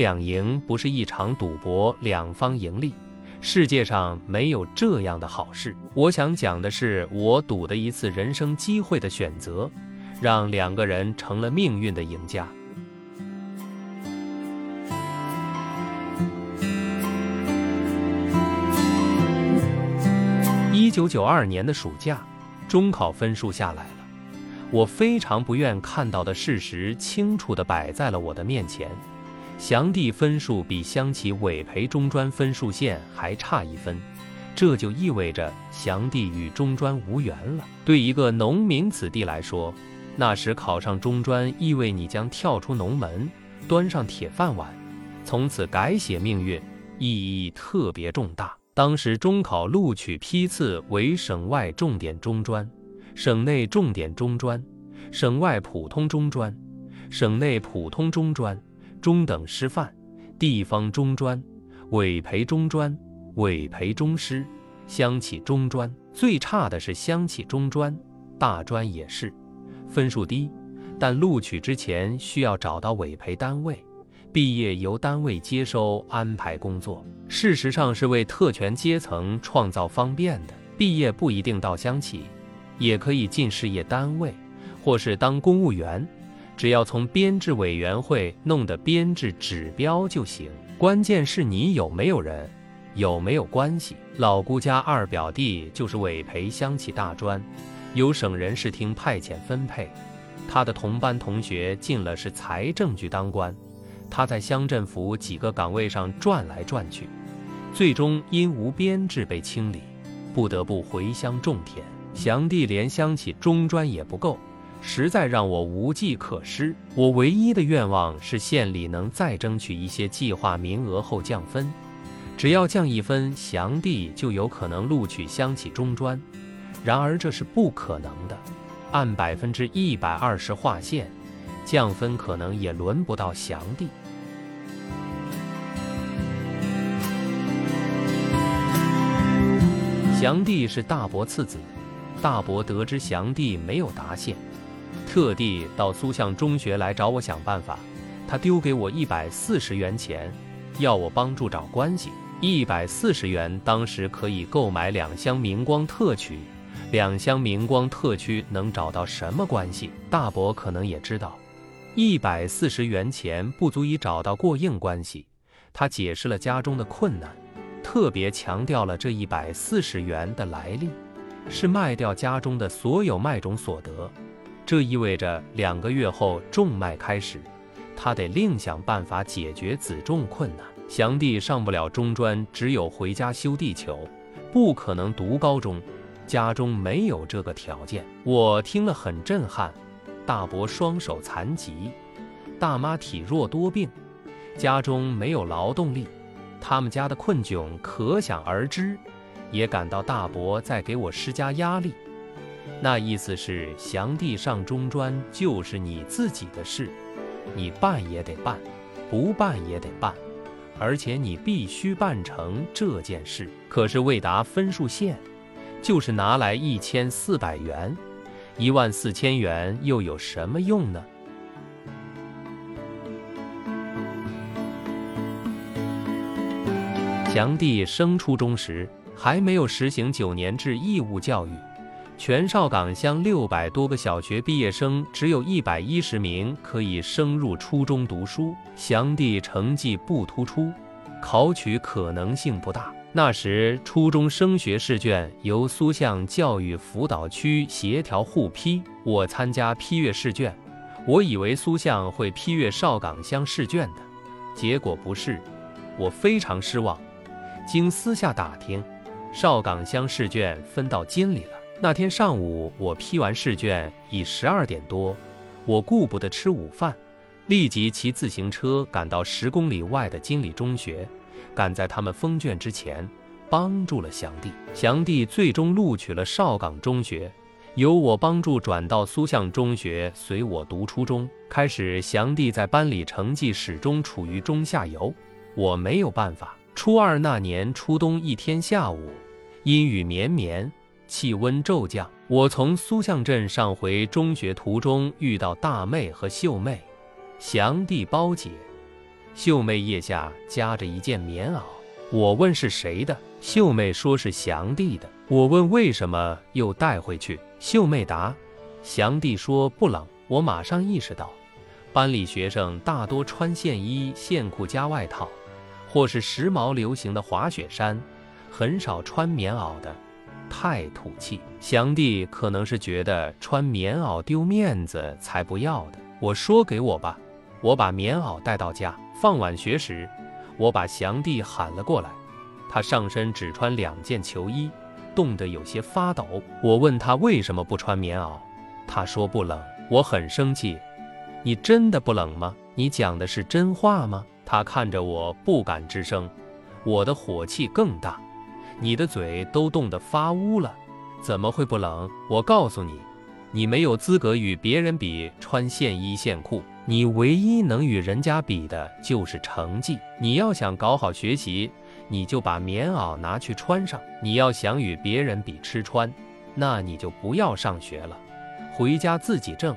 两赢不是一场赌博，两方盈利。世界上没有这样的好事。我想讲的是，我赌的一次人生机会的选择，让两个人成了命运的赢家。一九九二年的暑假，中考分数下来了，我非常不愿看到的事实清楚地摆在了我的面前。祥弟分数比湘启委培中专分数线还差一分，这就意味着祥弟与中专无缘了。对一个农民子弟来说，那时考上中专意味你将跳出农门，端上铁饭碗，从此改写命运，意义特别重大。当时中考录取批次为省外重点中专、省内重点中专、省外普通中专、省内普通中专。中等师范、地方中专、委培中专、委培中师、乡企中专，最差的是乡企中专，大专也是，分数低，但录取之前需要找到委培单位，毕业由单位接收安排工作。事实上是为特权阶层创造方便的，毕业不一定到乡企，也可以进事业单位，或是当公务员。只要从编制委员会弄的编制指标就行，关键是你有没有人，有没有关系。老姑家二表弟就是委培乡企大专，由省人事厅派遣分配。他的同班同学进了是财政局当官，他在乡政府几个岗位上转来转去，最终因无编制被清理，不得不回乡种田。祥弟连乡企中专也不够。实在让我无计可施。我唯一的愿望是县里能再争取一些计划名额后降分，只要降一分，祥弟就有可能录取乡企中专。然而这是不可能的，按百分之一百二十划线，降分可能也轮不到祥弟。祥弟是大伯次子，大伯得知祥弟没有答县。特地到苏巷中学来找我想办法，他丢给我一百四十元钱，要我帮助找关系。一百四十元当时可以购买两箱明光特区，两箱明光特区能找到什么关系？大伯可能也知道，一百四十元钱不足以找到过硬关系。他解释了家中的困难，特别强调了这一百四十元的来历，是卖掉家中的所有麦种所得。这意味着两个月后种麦开始，他得另想办法解决子种困难。祥弟上不了中专，只有回家修地球，不可能读高中，家中没有这个条件。我听了很震撼。大伯双手残疾，大妈体弱多病，家中没有劳动力，他们家的困窘可想而知，也感到大伯在给我施加压力。那意思是，祥弟上中专就是你自己的事，你办也得办，不办也得办，而且你必须办成这件事。可是未达分数线，就是拿来一千四百元，一万四千元又有什么用呢？祥弟升初中时，还没有实行九年制义务教育。全邵岗乡六百多个小学毕业生，只有一百一十名可以升入初中读书。祥弟成绩不突出，考取可能性不大。那时初中升学试卷由苏巷教育辅导区协调互批，我参加批阅试卷。我以为苏巷会批阅邵岗乡试卷的，结果不是，我非常失望。经私下打听，邵岗乡试卷分到金里了。那天上午，我批完试卷已十二点多，我顾不得吃午饭，立即骑自行车赶到十公里外的金里中学，赶在他们封卷之前，帮助了祥弟。祥弟最终录取了邵岗中学，由我帮助转到苏巷中学，随我读初中。开始，祥弟在班里成绩始终处于中下游，我没有办法。初二那年初冬一天下午，阴雨绵绵。气温骤降，我从苏巷镇上回中学途中遇到大妹和秀妹，祥弟包姐，秀妹腋下夹着一件棉袄。我问是谁的，秀妹说是祥弟的。我问为什么又带回去，秀妹答：祥弟说不冷。我马上意识到，班里学生大多穿线衣、线裤加外套，或是时髦流行的滑雪衫，很少穿棉袄的。太土气，祥弟可能是觉得穿棉袄丢面子才不要的。我说给我吧，我把棉袄带到家。放晚学时，我把祥弟喊了过来，他上身只穿两件球衣，冻得有些发抖。我问他为什么不穿棉袄，他说不冷。我很生气，你真的不冷吗？你讲的是真话吗？他看着我不敢吱声，我的火气更大。你的嘴都冻得发乌了，怎么会不冷？我告诉你，你没有资格与别人比穿线衣线裤，你唯一能与人家比的就是成绩。你要想搞好学习，你就把棉袄拿去穿上；你要想与别人比吃穿，那你就不要上学了，回家自己挣。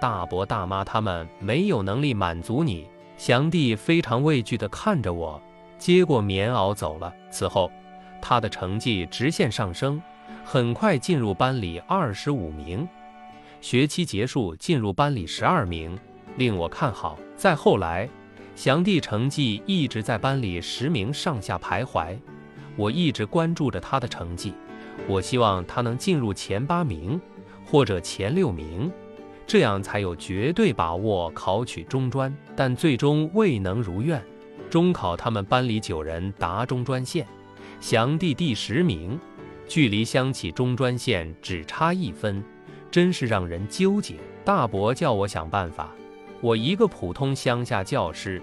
大伯大妈他们没有能力满足你。祥弟非常畏惧地看着我，接过棉袄走了。此后。他的成绩直线上升，很快进入班里二十五名。学期结束，进入班里十二名，令我看好。再后来，祥弟成绩一直在班里十名上下徘徊。我一直关注着他的成绩，我希望他能进入前八名或者前六名，这样才有绝对把握考取中专。但最终未能如愿。中考，他们班里九人达中专线。祥弟第十名，距离乡起中专线只差一分，真是让人纠结。大伯叫我想办法，我一个普通乡下教师，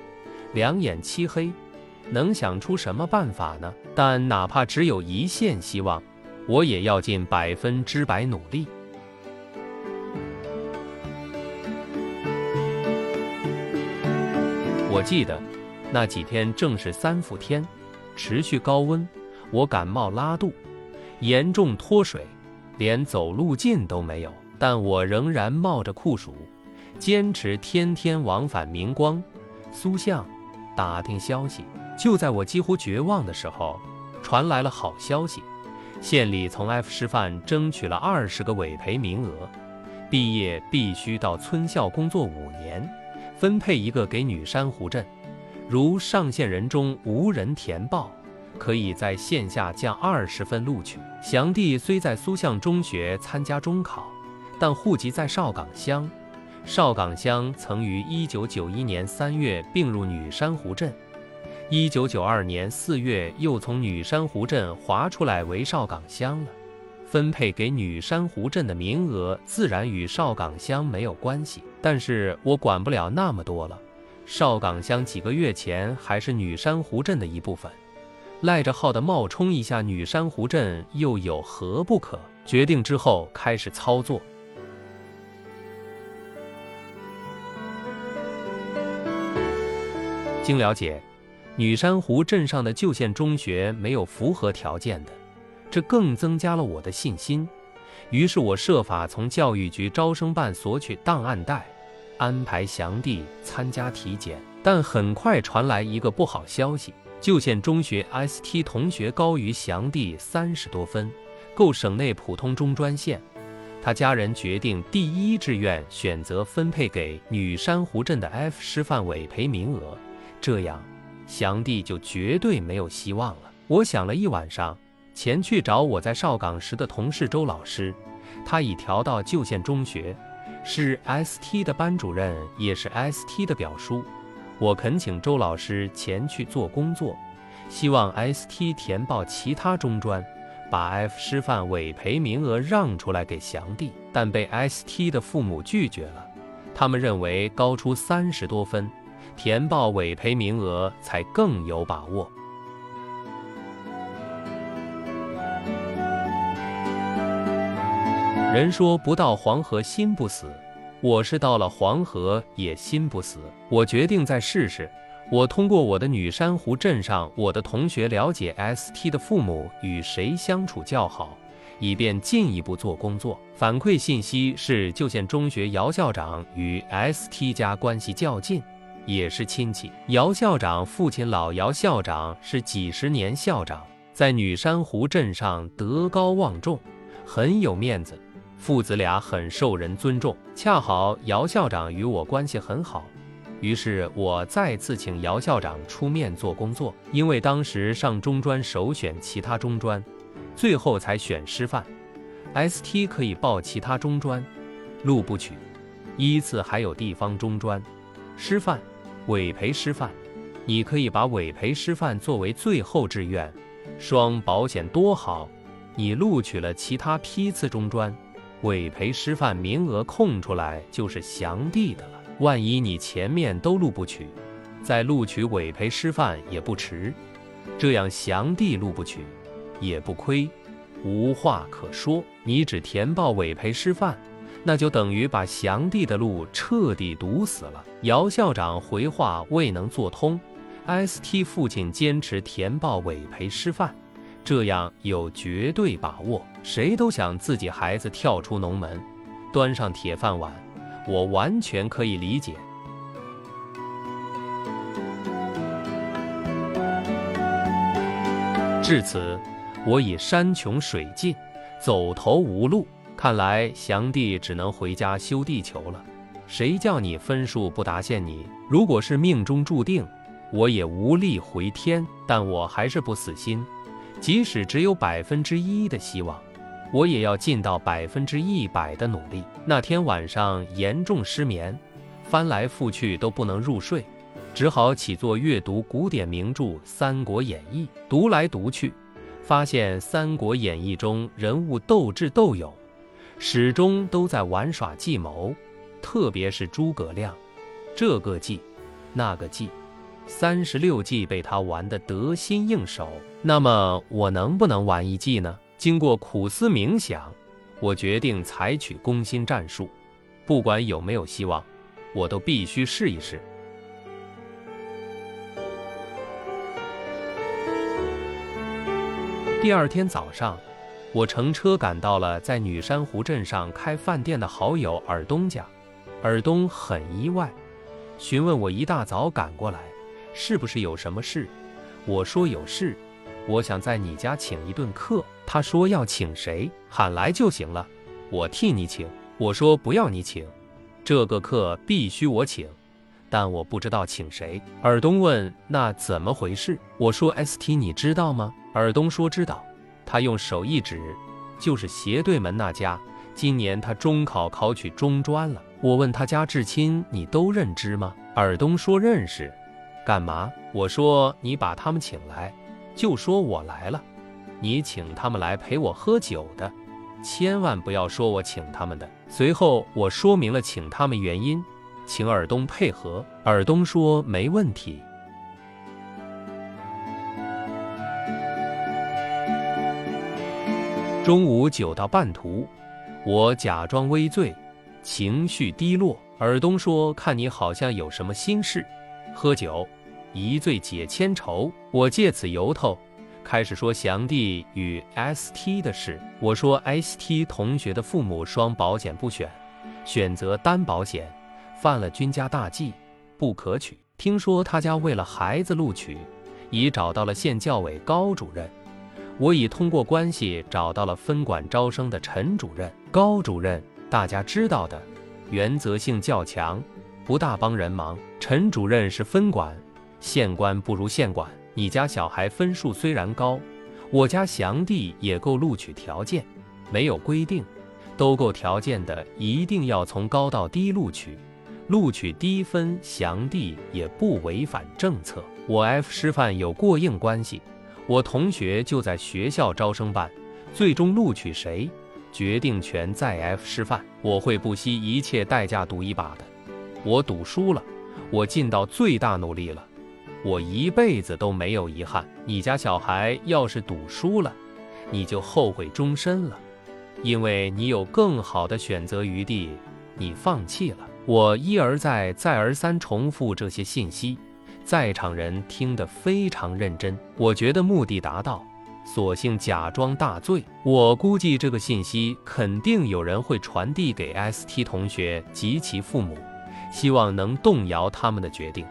两眼漆黑，能想出什么办法呢？但哪怕只有一线希望，我也要尽百分之百努力。我记得那几天正是三伏天，持续高温。我感冒拉肚，严重脱水，连走路劲都没有。但我仍然冒着酷暑，坚持天天往返明光、苏巷打听消息。就在我几乎绝望的时候，传来了好消息：县里从 F 师范争取了二十个委培名额，毕业必须到村校工作五年，分配一个给女山湖镇。如上线人中无人填报。可以在线下降二十分录取。祥弟虽在苏巷中学参加中考，但户籍在邵岗乡。邵岗乡曾于一九九一年三月并入女山湖镇，一九九二年四月又从女山湖镇划出来为邵岗乡了。分配给女山湖镇的名额自然与邵岗乡没有关系，但是我管不了那么多了。邵岗乡几个月前还是女山湖镇的一部分。赖着号的冒充一下女珊瑚镇又有何不可？决定之后开始操作。经了解，女珊瑚镇上的旧县中学没有符合条件的，这更增加了我的信心。于是我设法从教育局招生办索取档案袋，安排祥弟参加体检。但很快传来一个不好消息。旧县中学 ST 同学高于祥弟三十多分，够省内普通中专线。他家人决定第一志愿选择分配给女珊瑚镇的 F 师范委培名额，这样祥弟就绝对没有希望了。我想了一晚上，前去找我在邵岗时的同事周老师，他已调到旧县中学，是 ST 的班主任，也是 ST 的表叔。我恳请周老师前去做工作，希望 ST 填报其他中专，把 F 师范委培名额让出来给祥弟，但被 ST 的父母拒绝了。他们认为高出三十多分，填报委培名额才更有把握。人说不到黄河心不死。我是到了黄河也心不死，我决定再试试。我通过我的女珊瑚镇上我的同学了解 ST 的父母与谁相处较好，以便进一步做工作。反馈信息是旧县中学姚校长与 ST 家关系较近，也是亲戚。姚校长父亲老姚校长是几十年校长，在女山湖镇上德高望重，很有面子，父子俩很受人尊重。恰好姚校长与我关系很好，于是我再次请姚校长出面做工作。因为当时上中专首选其他中专，最后才选师范，ST 可以报其他中专，录不取。依次还有地方中专、师范、委培师范，你可以把委培师范作为最后志愿，双保险多好。你录取了其他批次中专，委培师范名额空出来就是祥弟的了。万一你前面都录不取，再录取委培师范也不迟。这样祥弟录不取也不亏，无话可说。你只填报委培师范。那就等于把祥弟的路彻底堵死了。姚校长回话未能做通，ST 父亲坚持填报委培师范，这样有绝对把握。谁都想自己孩子跳出农门，端上铁饭碗，我完全可以理解。至此，我已山穷水尽，走投无路。看来祥弟只能回家修地球了。谁叫你分数不达线？你如果是命中注定，我也无力回天。但我还是不死心，即使只有百分之一的希望，我也要尽到百分之一百的努力。那天晚上严重失眠，翻来覆去都不能入睡，只好起坐阅读古典名著《三国演义》。读来读去，发现《三国演义》中人物斗智斗勇。始终都在玩耍计谋，特别是诸葛亮，这个计，那个计，三十六计被他玩得得心应手。那么我能不能玩一计呢？经过苦思冥想，我决定采取攻心战术，不管有没有希望，我都必须试一试。第二天早上。我乘车赶到了在女山湖镇上开饭店的好友尔东家，尔东很意外，询问我一大早赶过来是不是有什么事。我说有事，我想在你家请一顿客。他说要请谁，喊来就行了，我替你请。我说不要你请，这个客必须我请，但我不知道请谁。尔东问那怎么回事？我说 ST 你知道吗？尔东说知道。他用手一指，就是斜对门那家。今年他中考考取中专了。我问他家至亲，你都认知吗？尔东说认识。干嘛？我说你把他们请来，就说我来了。你请他们来陪我喝酒的，千万不要说我请他们的。随后我说明了请他们原因，请尔东配合。尔东说没问题。中午酒到半途，我假装微醉，情绪低落。尔东说：“看你好像有什么心事，喝酒，一醉解千愁。”我借此由头，开始说祥弟与 ST 的事。我说：“ST 同学的父母双保险不选，选择单保险，犯了君家大忌，不可取。听说他家为了孩子录取，已找到了县教委高主任。”我已通过关系找到了分管招生的陈主任、高主任，大家知道的，原则性较强，不大帮人忙。陈主任是分管，县官不如县管。你家小孩分数虽然高，我家祥弟也够录取条件，没有规定，都够条件的一定要从高到低录取，录取低分祥弟也不违反政策。我 F 师范有过硬关系。我同学就在学校招生办，最终录取谁，决定权在 F 师范。我会不惜一切代价赌一把的。我赌输了，我尽到最大努力了，我一辈子都没有遗憾。你家小孩要是赌输了，你就后悔终身了，因为你有更好的选择余地，你放弃了。我一而再，再而三重复这些信息。在场人听得非常认真，我觉得目的达到，索性假装大醉。我估计这个信息肯定有人会传递给 ST 同学及其父母，希望能动摇他们的决定。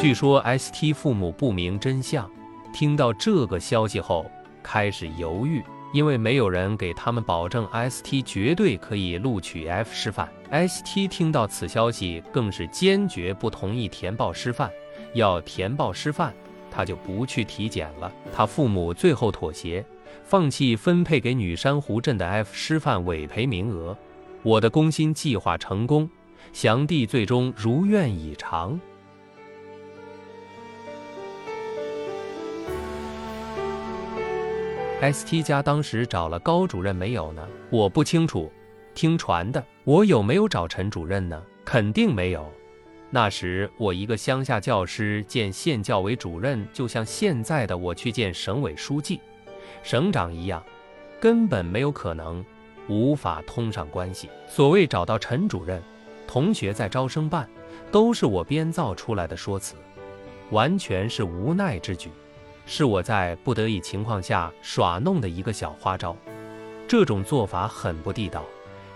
据说 ST 父母不明真相，听到这个消息后开始犹豫，因为没有人给他们保证 ST 绝对可以录取 F 师范。ST 听到此消息，更是坚决不同意填报师范，要填报师范，他就不去体检了。他父母最后妥协，放弃分配给女珊瑚镇的 F 师范委培名额。我的攻心计划成功，祥弟最终如愿以偿。ST 家当时找了高主任没有呢？我不清楚，听传的。我有没有找陈主任呢？肯定没有。那时我一个乡下教师见县教委主任，就像现在的我去见省委书记、省长一样，根本没有可能，无法通上关系。所谓找到陈主任，同学在招生办，都是我编造出来的说辞，完全是无奈之举。是我在不得已情况下耍弄的一个小花招，这种做法很不地道，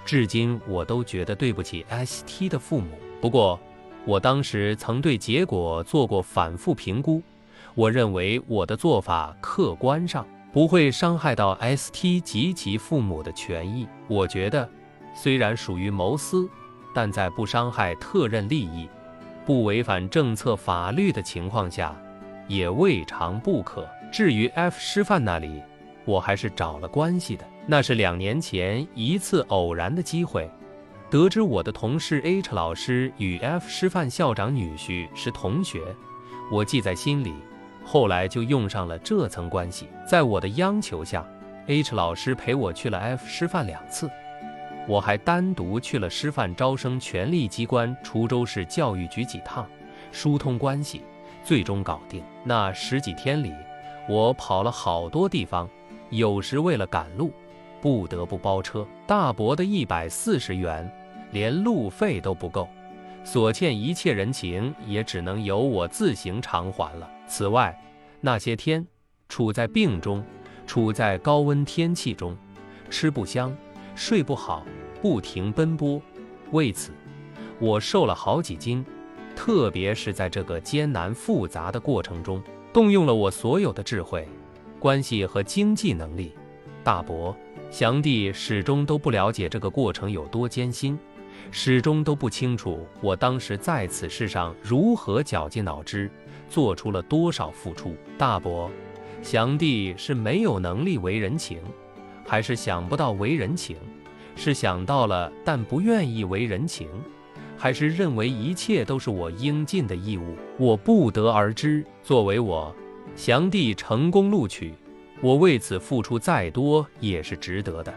至今我都觉得对不起 ST 的父母。不过，我当时曾对结果做过反复评估，我认为我的做法客观上不会伤害到 ST 及其父母的权益。我觉得，虽然属于谋私，但在不伤害特任利益、不违反政策法律的情况下。也未尝不可。至于 F 师范那里，我还是找了关系的。那是两年前一次偶然的机会，得知我的同事 H 老师与 F 师范校长女婿是同学，我记在心里。后来就用上了这层关系。在我的央求下，H 老师陪我去了 F 师范两次，我还单独去了师范招生权力机关滁州市教育局几趟，疏通关系。最终搞定。那十几天里，我跑了好多地方，有时为了赶路，不得不包车。大伯的一百四十元，连路费都不够，所欠一切人情也只能由我自行偿还了。此外，那些天处在病中，处在高温天气中，吃不香，睡不好，不停奔波，为此，我瘦了好几斤。特别是在这个艰难复杂的过程中，动用了我所有的智慧、关系和经济能力。大伯、祥弟始终都不了解这个过程有多艰辛，始终都不清楚我当时在此事上如何绞尽脑汁，做出了多少付出。大伯、祥弟是没有能力为人情，还是想不到为人情？是想到了，但不愿意为人情？还是认为一切都是我应尽的义务，我不得而知。作为我祥弟成功录取，我为此付出再多也是值得的。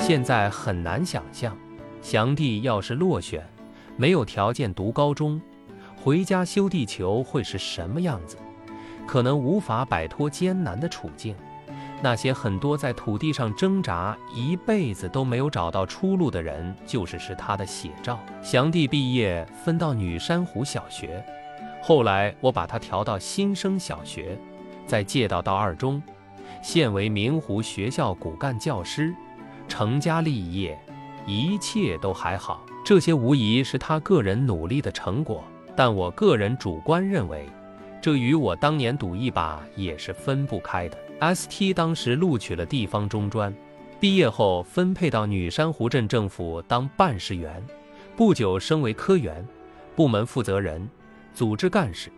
现在很难想象，祥弟要是落选，没有条件读高中，回家修地球会是什么样子？可能无法摆脱艰难的处境。那些很多在土地上挣扎一辈子都没有找到出路的人，就是是他的写照。祥弟毕业分到女珊瑚小学，后来我把他调到新生小学，再借到到二中，现为明湖学校骨干教师，成家立业，一切都还好。这些无疑是他个人努力的成果，但我个人主观认为，这与我当年赌一把也是分不开的。ST 当时录取了地方中专，毕业后分配到女山湖镇政府当办事员，不久升为科员、部门负责人、组织干事、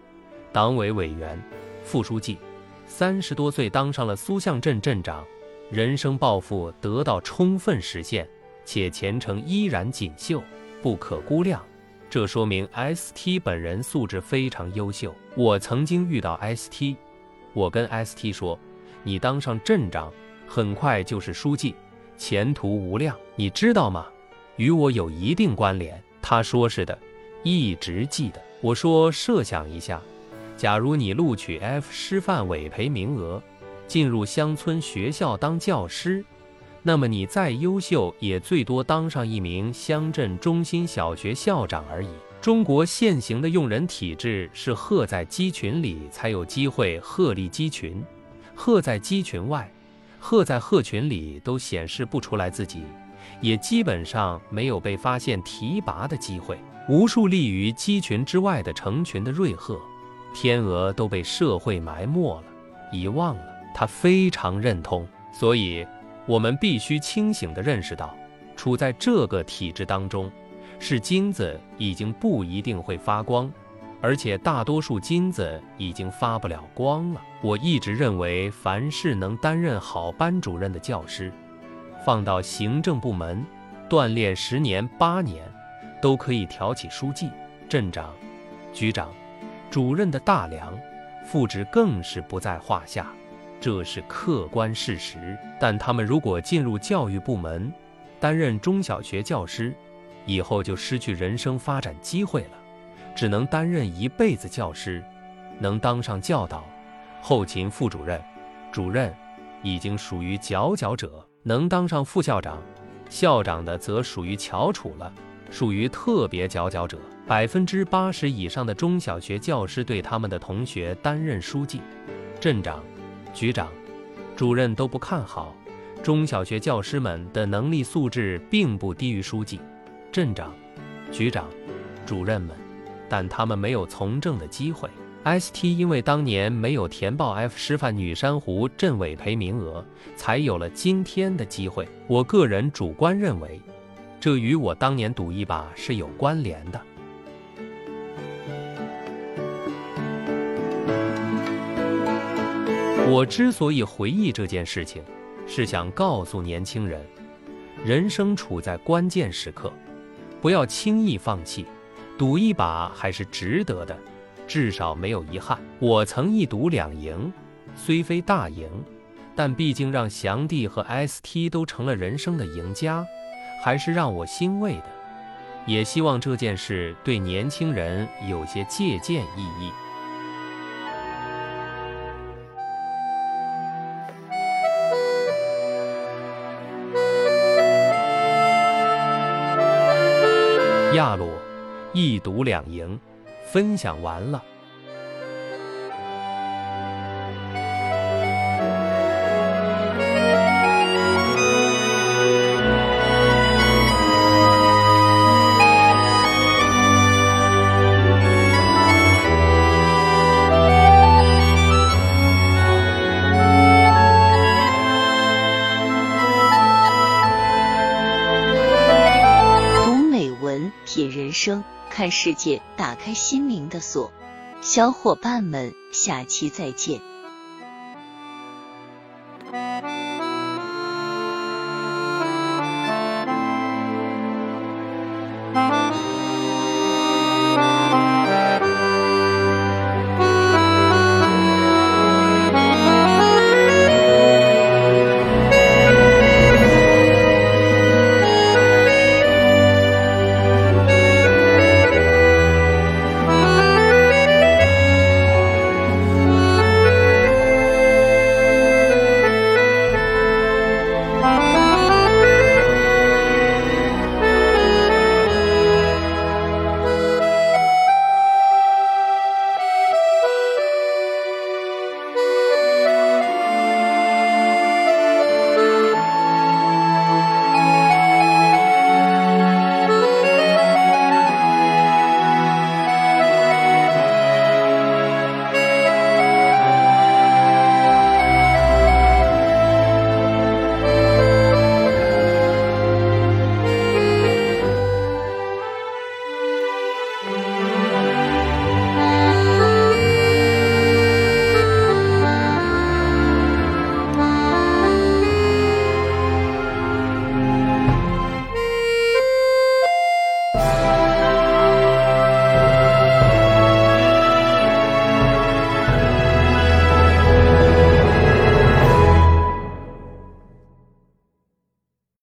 党委委员、副书记，三十多岁当上了苏巷镇镇长，人生抱负得到充分实现，且前程依然锦绣，不可估量。这说明 ST 本人素质非常优秀。我曾经遇到 ST，我跟 ST 说。你当上镇长，很快就是书记，前途无量，你知道吗？与我有一定关联。他说是的，一直记得。我说设想一下，假如你录取 F 师范委培名额，进入乡村学校当教师，那么你再优秀，也最多当上一名乡镇中心小学校长而已。中国现行的用人体制是鹤在鸡群里才有机会鹤立鸡群，鹤在鸡群外，鹤在鹤群里都显示不出来自己，也基本上没有被发现提拔的机会。无数立于鸡群之外的成群的瑞鹤、天鹅都被社会埋没了、遗忘了。他非常认同，所以我们必须清醒地认识到，处在这个体制当中。是金子已经不一定会发光，而且大多数金子已经发不了光了。我一直认为，凡是能担任好班主任的教师，放到行政部门锻炼十年八年，都可以挑起书记、镇长、局长、主任的大梁，副职更是不在话下，这是客观事实。但他们如果进入教育部门，担任中小学教师，以后就失去人生发展机会了，只能担任一辈子教师，能当上教导、后勤副主任、主任，已经属于佼佼者；能当上副校长、校长的，则属于翘楚了，属于特别佼佼者。百分之八十以上的中小学教师对他们的同学担任书记、镇长、局长、主任都不看好。中小学教师们的能力素质并不低于书记。镇长、局长、主任们，但他们没有从政的机会。ST 因为当年没有填报 F 师范女珊瑚镇委培名额，才有了今天的机会。我个人主观认为，这与我当年赌一把是有关联的。我之所以回忆这件事情，是想告诉年轻人，人生处在关键时刻。不要轻易放弃，赌一把还是值得的，至少没有遗憾。我曾一赌两赢，虽非大赢，但毕竟让祥弟和 ST 都成了人生的赢家，还是让我欣慰的。也希望这件事对年轻人有些借鉴意义。亚鲁，一赌两赢，分享完了。界，打开心灵的锁。小伙伴们，下期再见。